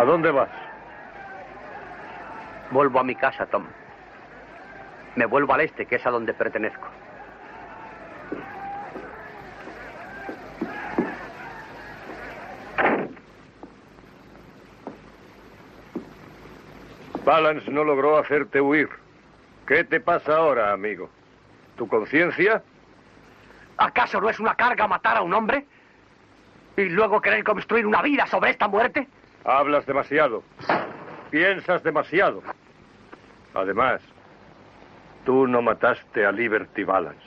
¿A dónde vas? Vuelvo a mi casa, Tom. Me vuelvo al este, que es a donde pertenezco. Balance no logró hacerte huir. ¿Qué te pasa ahora, amigo? ¿Tu conciencia? ¿Acaso no es una carga matar a un hombre? ¿Y luego querer construir una vida sobre esta muerte? Hablas demasiado. Piensas demasiado. Además, tú no mataste a Liberty Balance.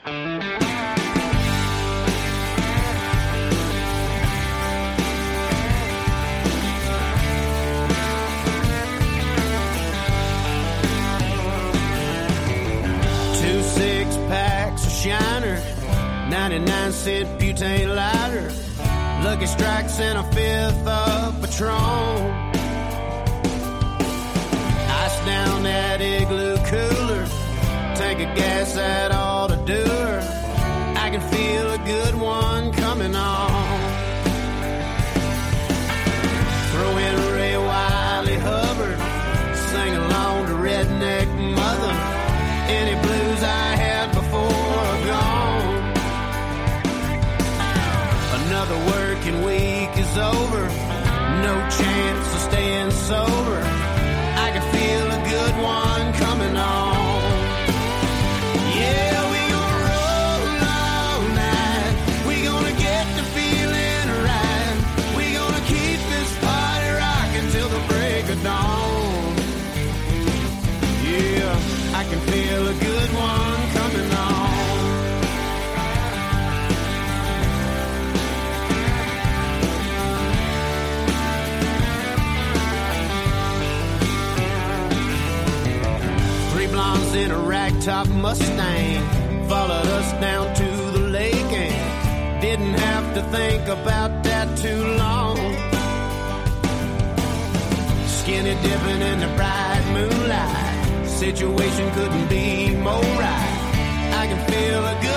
Two six packs of Shiner, 99 cent butane lighter, Lucky Strikes and a fifth of Patron. Ice down that igloo cooler, tank of gas that ought to do. I can feel a good one a Mustang followed us down to the lake and didn't have to think about that too long. Skinny dipping in the bright moonlight, situation couldn't be more right. I can feel a good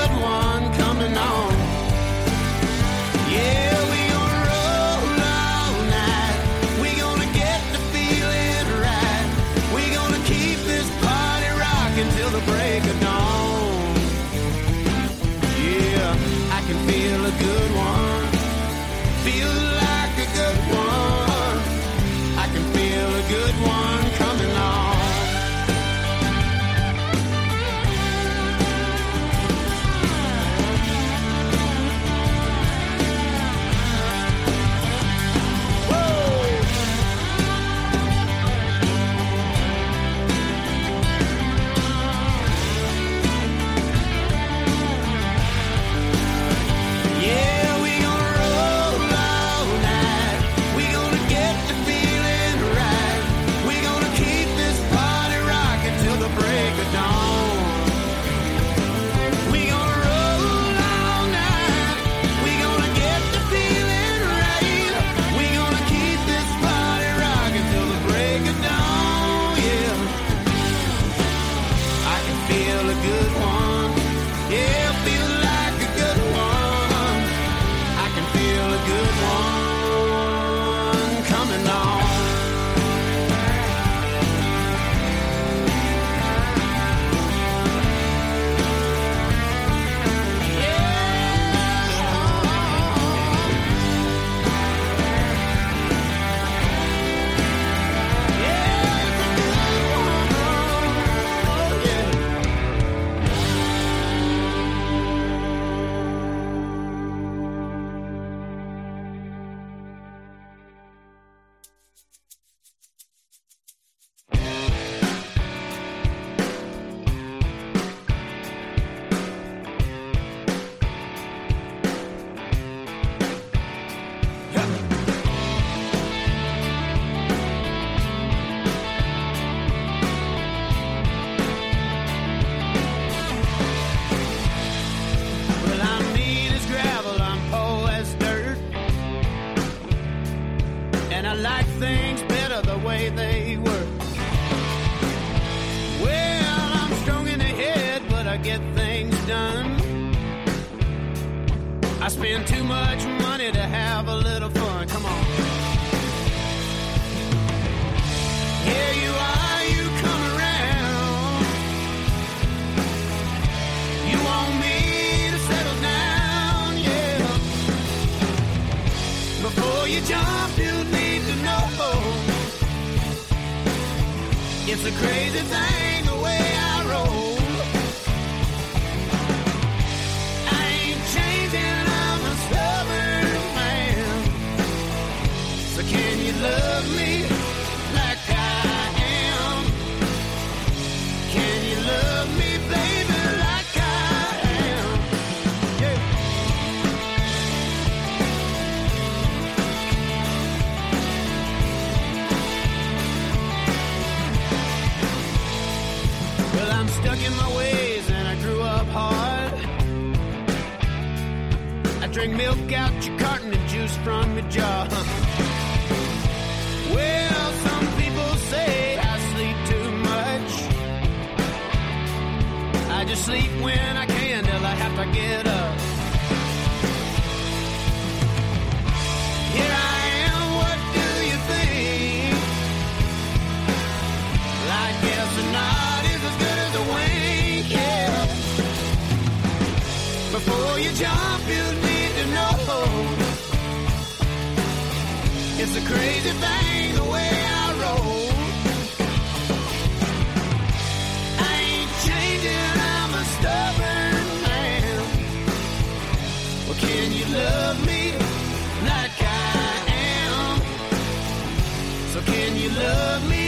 good one. Feel like a good one. I can feel a good one I milk out your carton and juice from your jar. Well, some people say I sleep too much. I just sleep when I can till I have to get up. A crazy thing the way I roll. I ain't changing, I'm a stubborn man. Well, can you love me like I am? So can you love me,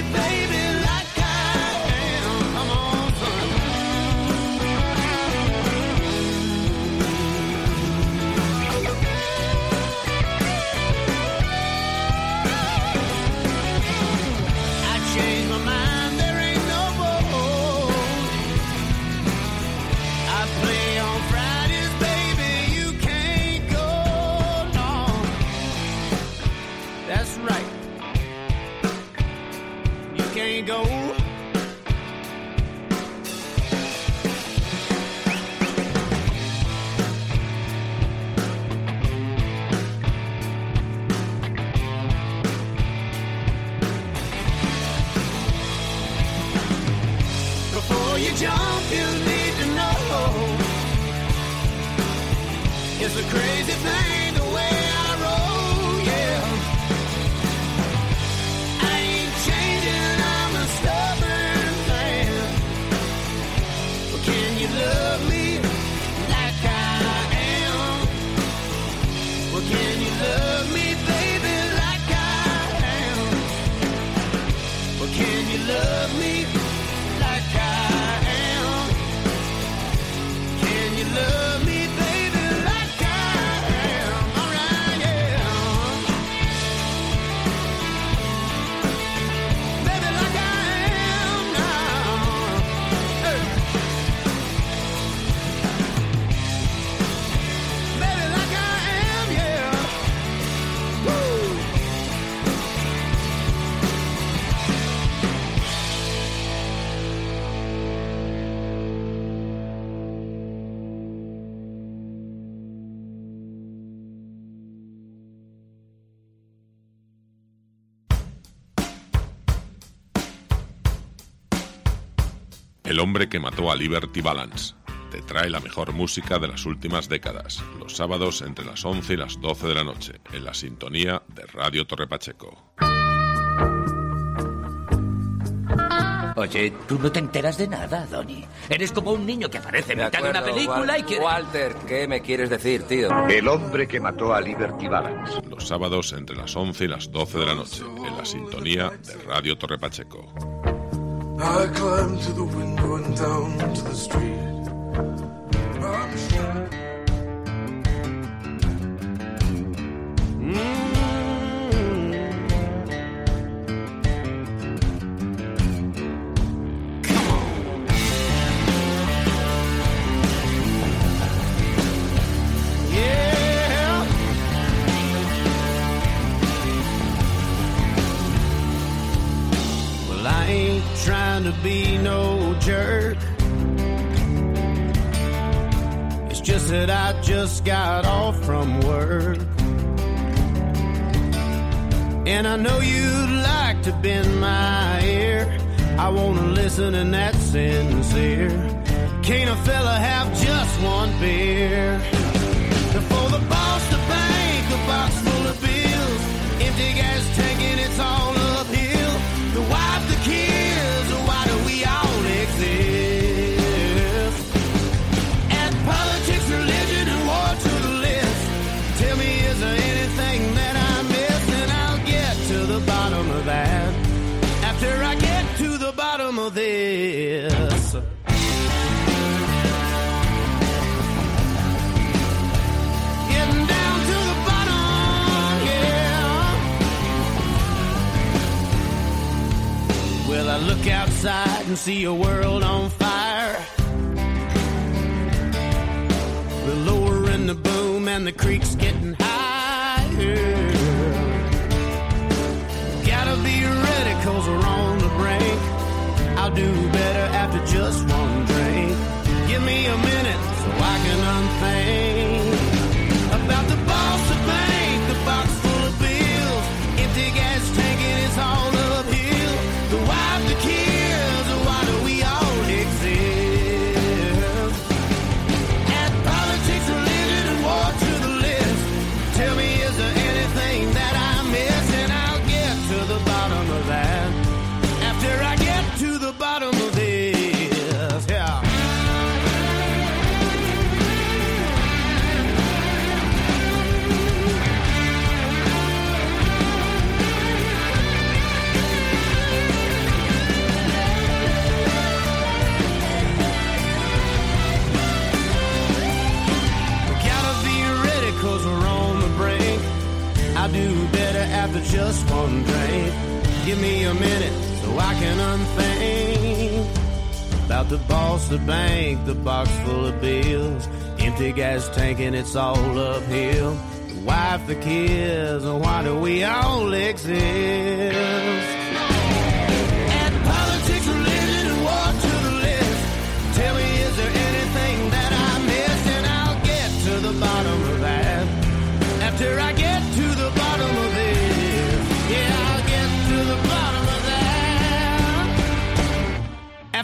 jump, you need to know. It's a crazy thing hombre que mató a Liberty Balance. Te trae la mejor música de las últimas décadas, los sábados entre las 11 y las 12 de la noche, en la sintonía de Radio Torre Pacheco. Oye, tú no te enteras de nada, Donny. Eres como un niño que aparece en mitad de una película y quiere... Walter, ¿qué me quieres decir, tío? El hombre que mató a Liberty Balance. Los sábados entre las 11 y las 12 de la noche, en la sintonía de Radio Torre Pacheco. I climbed to the window and down to the street. Jerk. It's just that I just got off from work. And I know you'd like to bend my ear. I wanna listen and that's sincere. Can't a fella have just one beer? Before the boss, the bank, a box full of bills. Empty gas tank and it's all this. Well, I look outside and see a world on fire. We're lowering the boom and the creek's thing. just one drink. Give me a minute so I can unthink about the boss, the bank, the box full of bills, empty gas tank, and it's all uphill. The wife, the kids, and why do we all exist?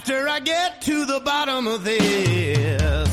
after I get to the bottom of this.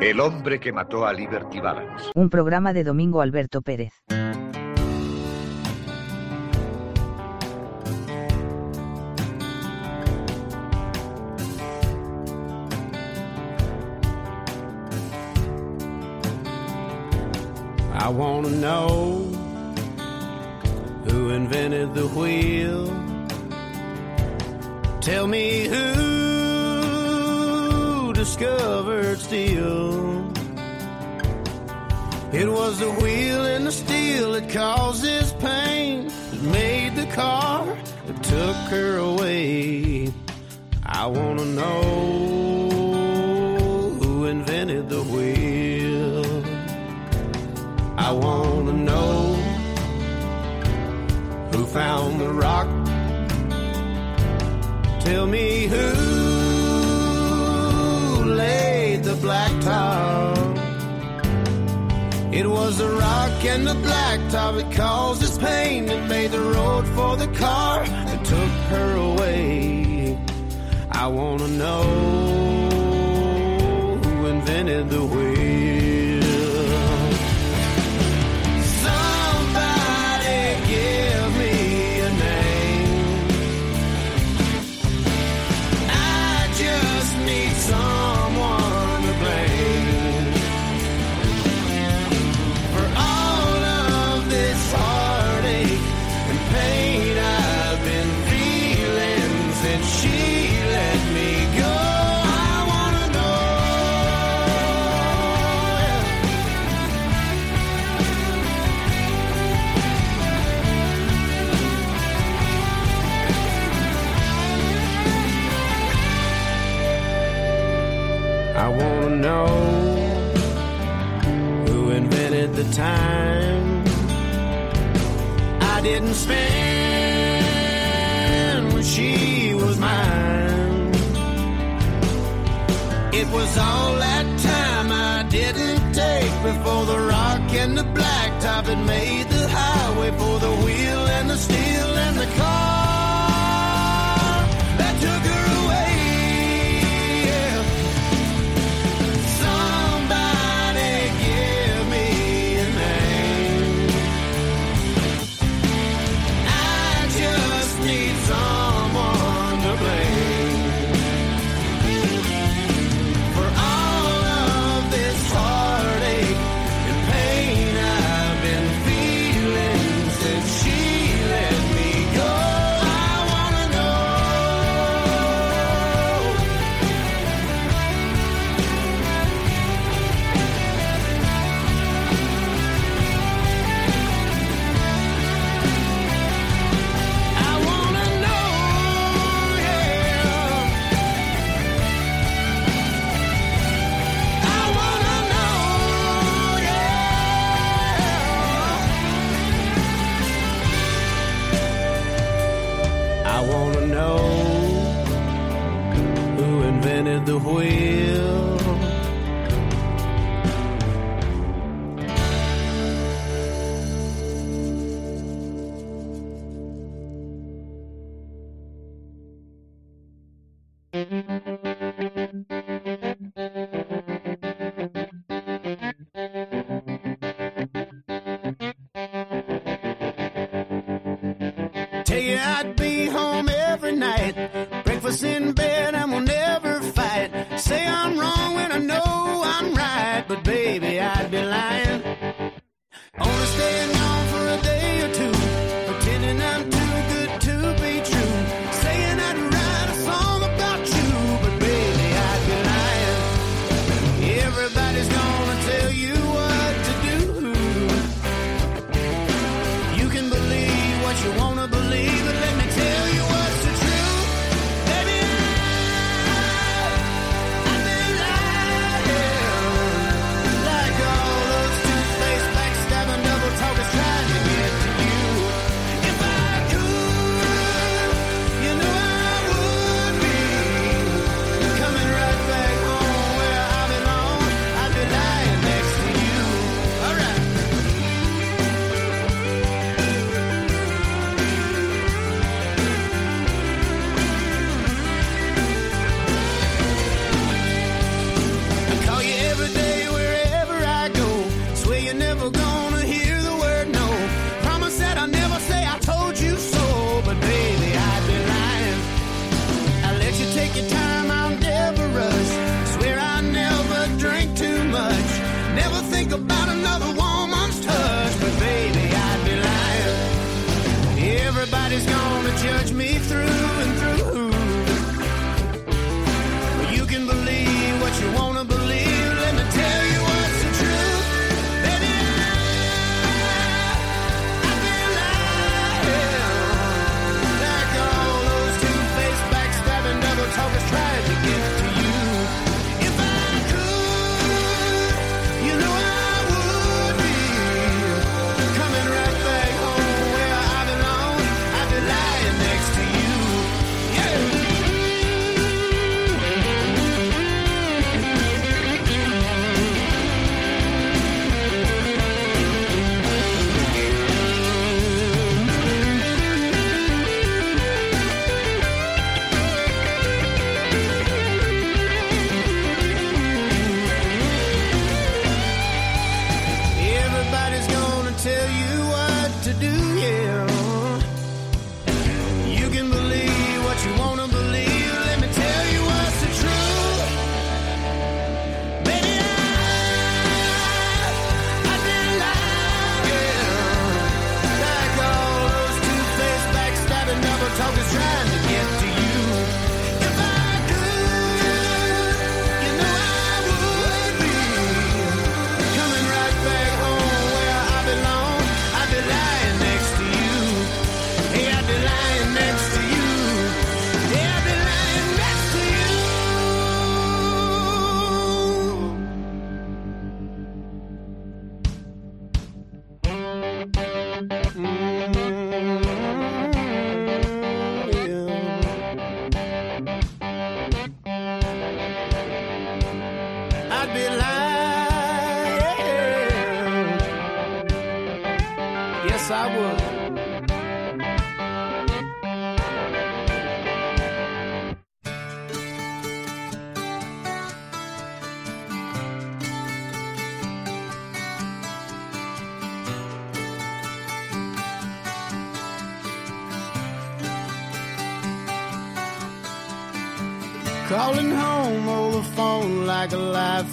El hombre que mató a Liberty Balance. Un programa de Domingo Alberto Pérez. I want to know who invented the wheel. Tell me who discovered steel. It was the wheel and the steel that caused this pain that made the car that took her away. I want to know who invented the wheel. I want to know who found the rock. Tell me It was the rock and the blacktop that caused this pain that made the road for the car that took her away. I want to know who invented the wheel. Was all that time I didn't take. Before the rock and the blacktop had made the highway for the wheel and the steel and the car. That took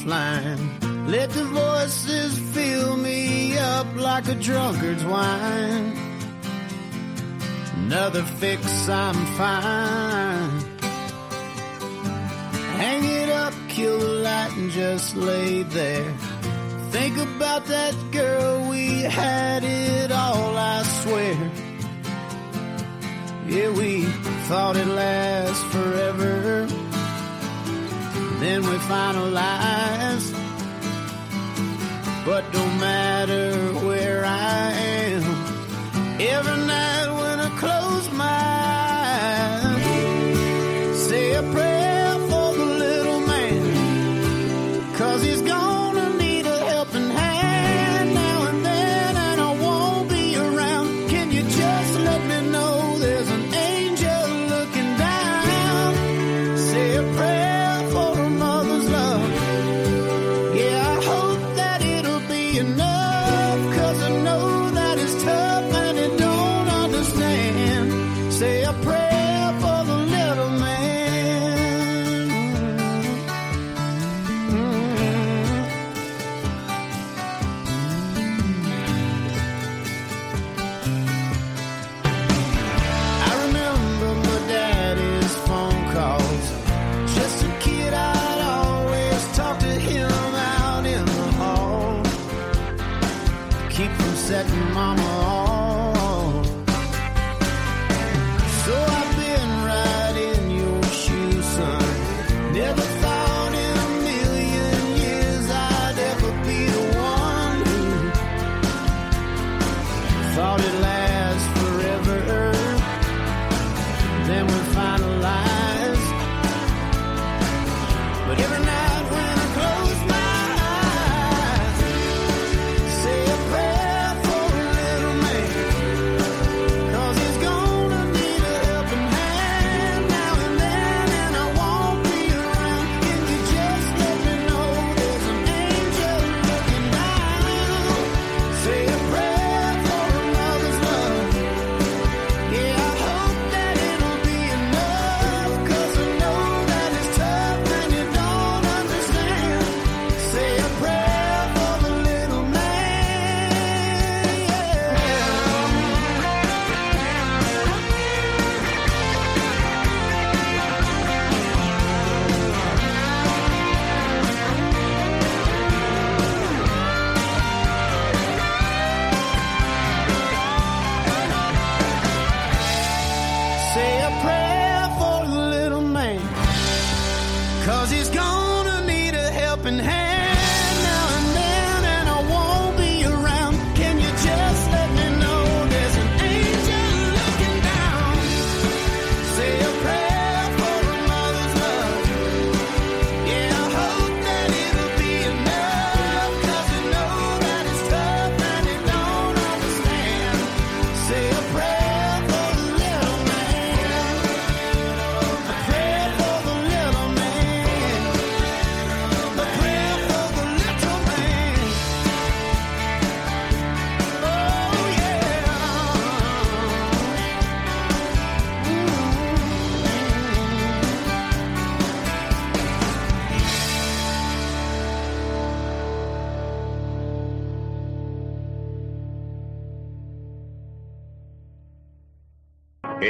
lifeline. Let the voices fill me up like a drunkard's wine. Another fix, I'm fine. Hang it up, kill the light, and just lay there. Think about that girl, we had it all, I swear. Yeah, we thought it would last forever then we finalize. But don't matter where I am, every night when I close my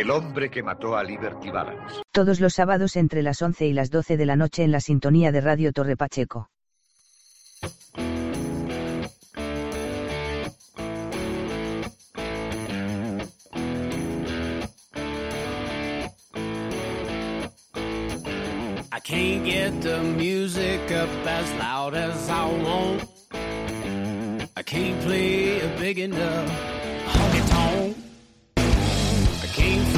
El hombre que mató a Liberty Balance. Todos los sábados entre las 11 y las 12 de la noche en la sintonía de Radio Torre Pacheco. I can't get the music up as loud as I want. I can't play a big enough honky tonk. I can't.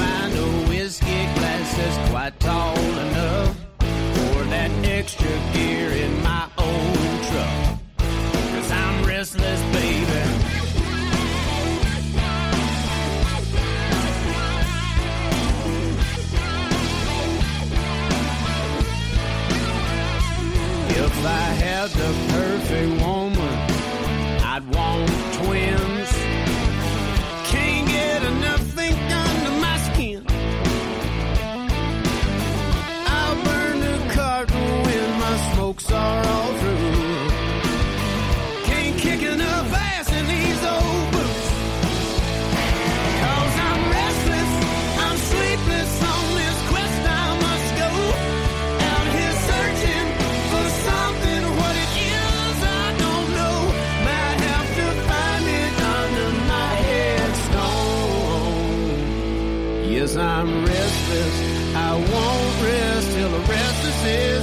the rest till the rest is in.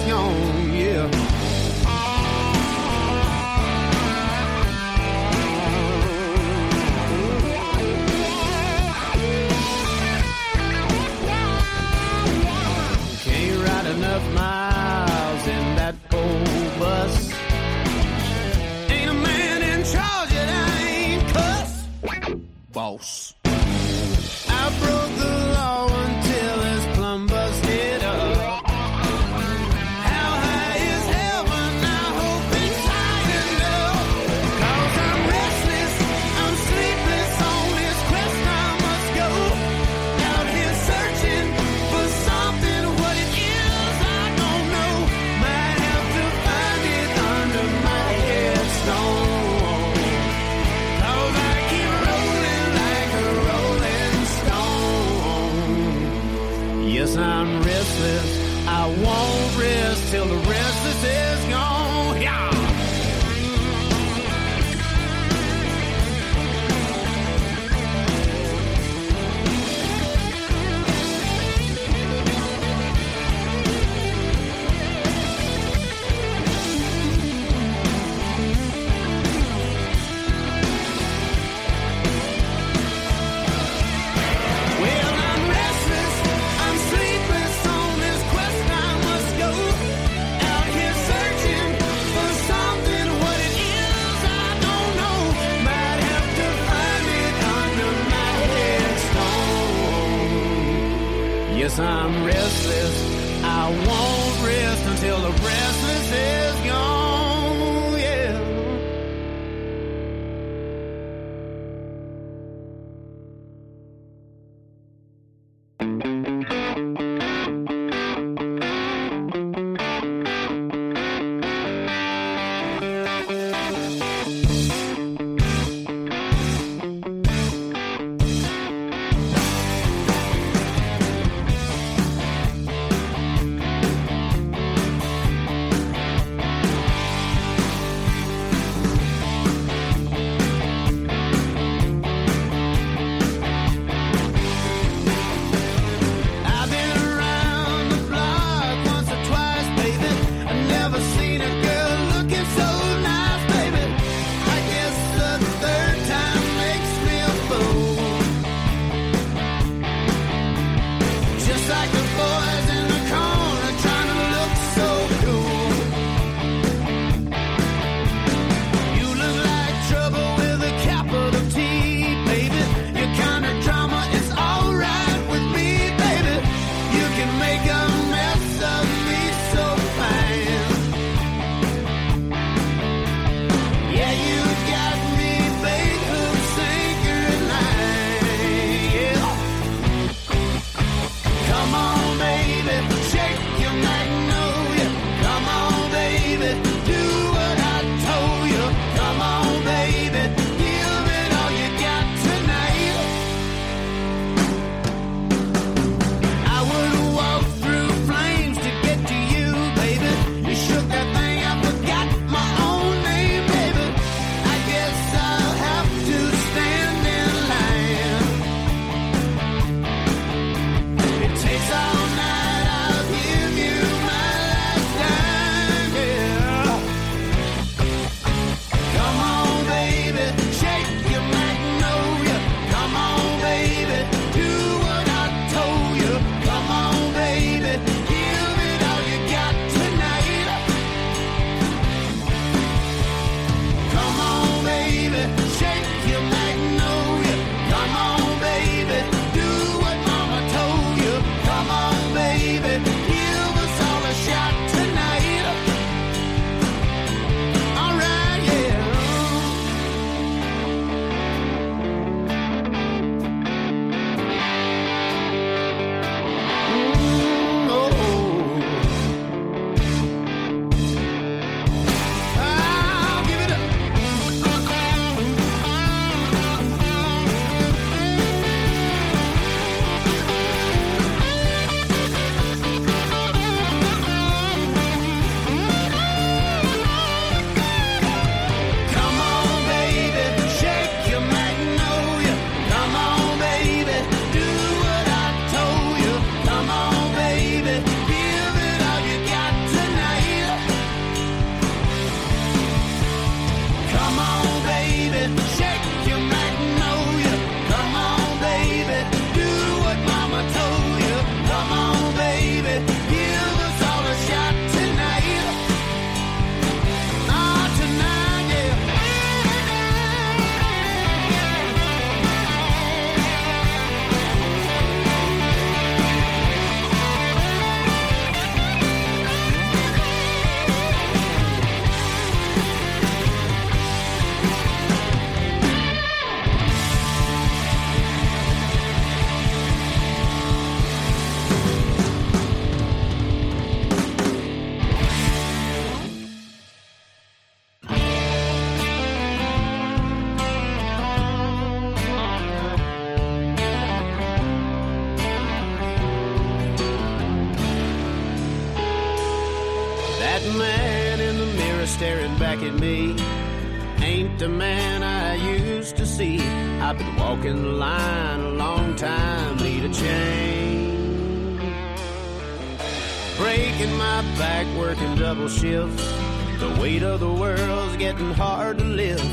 hard to lift.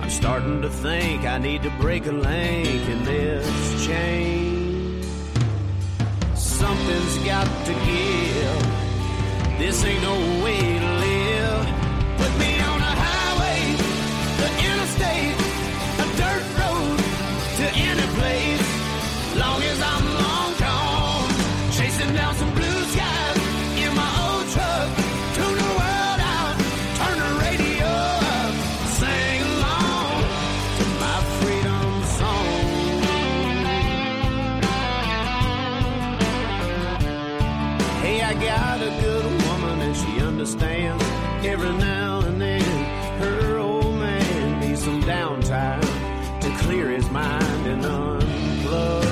I'm starting to think I need to break a link in this chain. Something's got to give. This ain't no way Every now and then, her old man needs some downtime to clear his mind and unplug.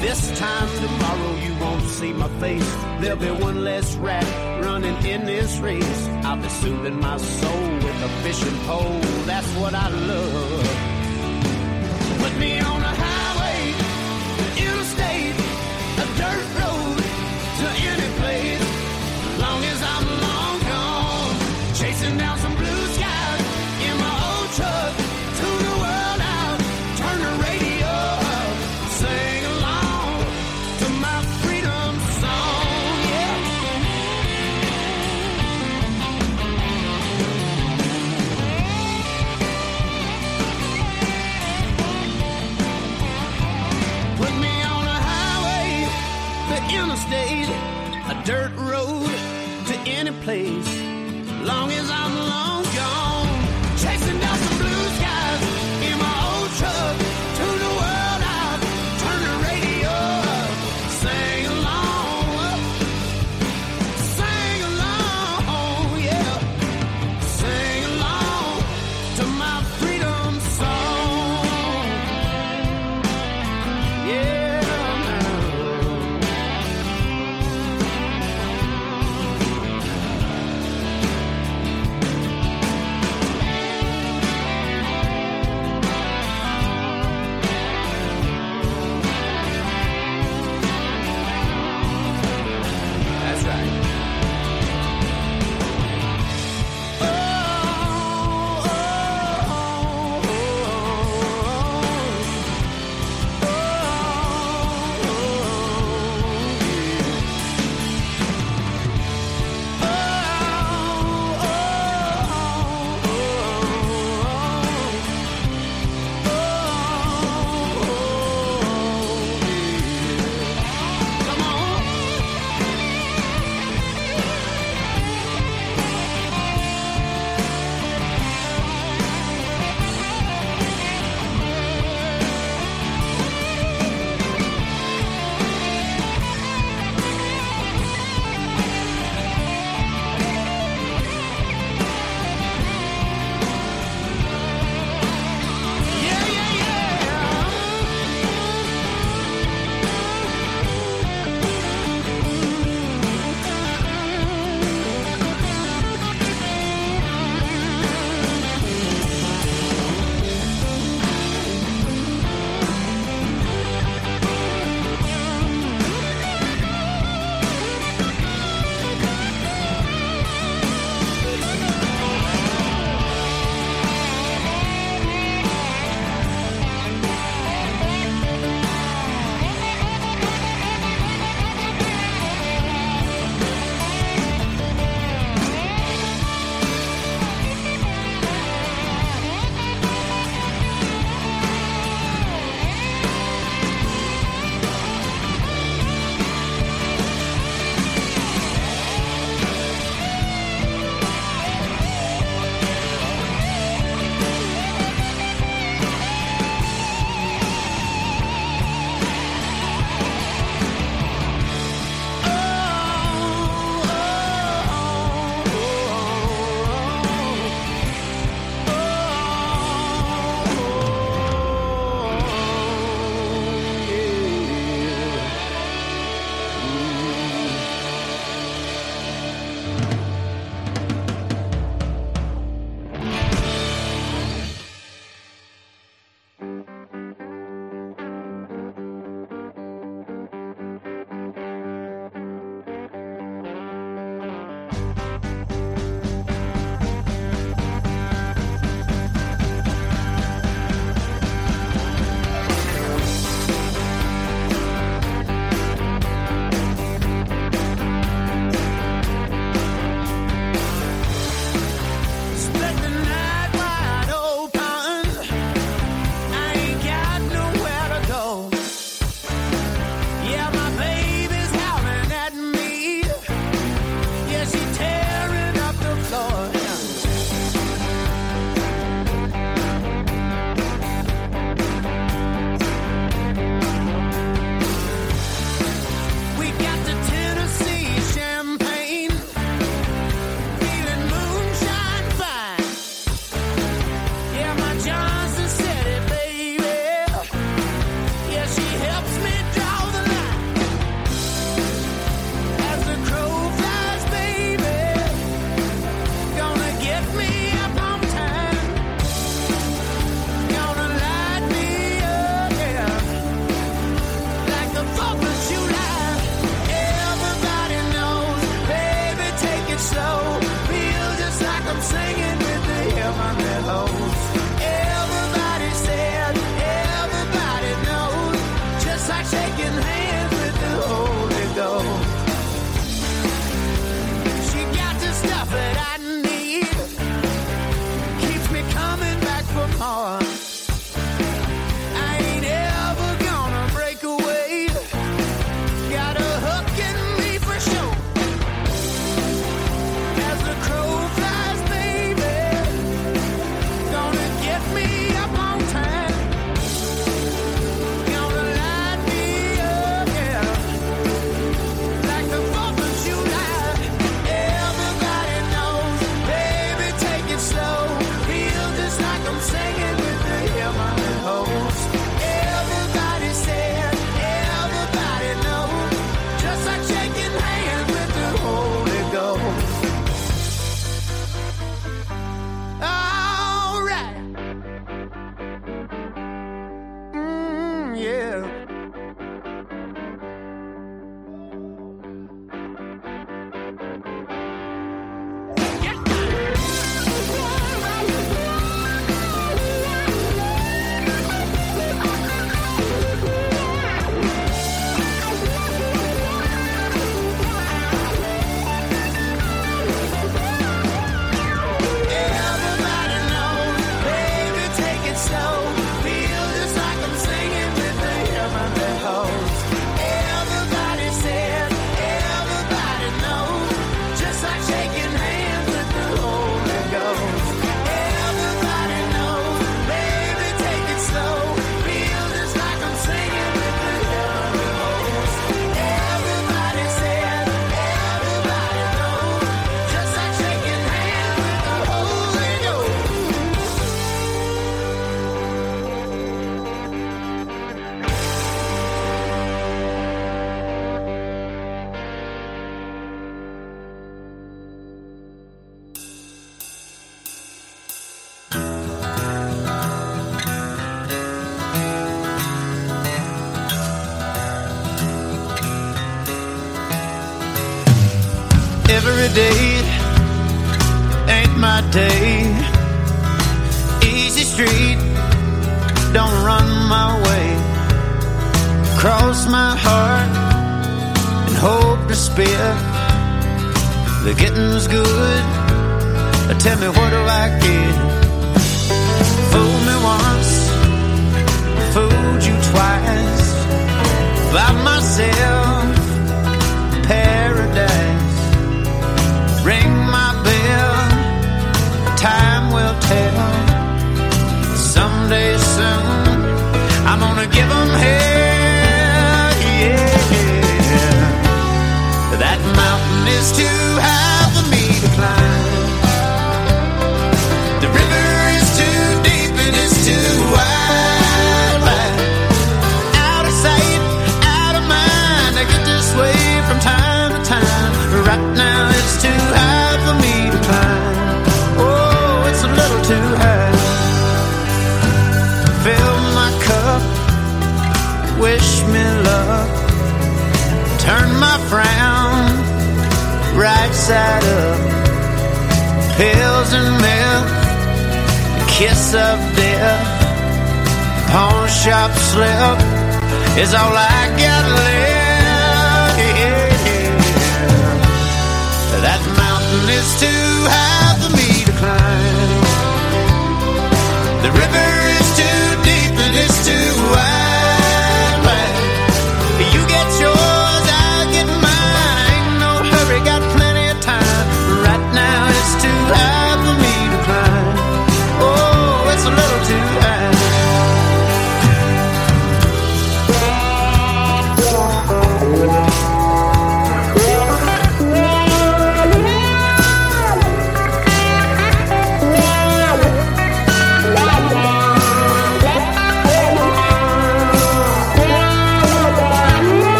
This time tomorrow, you won't see my face. There'll be one less rat running in this race. I'll be soothing my soul with a fishing pole. That's what I love. Put me on a highway, interstate, a dirt place.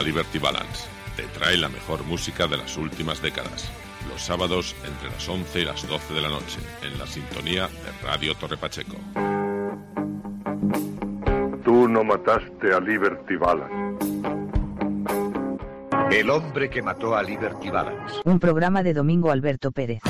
a Liberty Balance te trae la mejor música de las últimas décadas. Los sábados entre las 11 y las 12 de la noche, en la sintonía de Radio Torre Pacheco. Tú no mataste a Liberty Balance. El hombre que mató a Liberty Balance. Un programa de Domingo Alberto Pérez.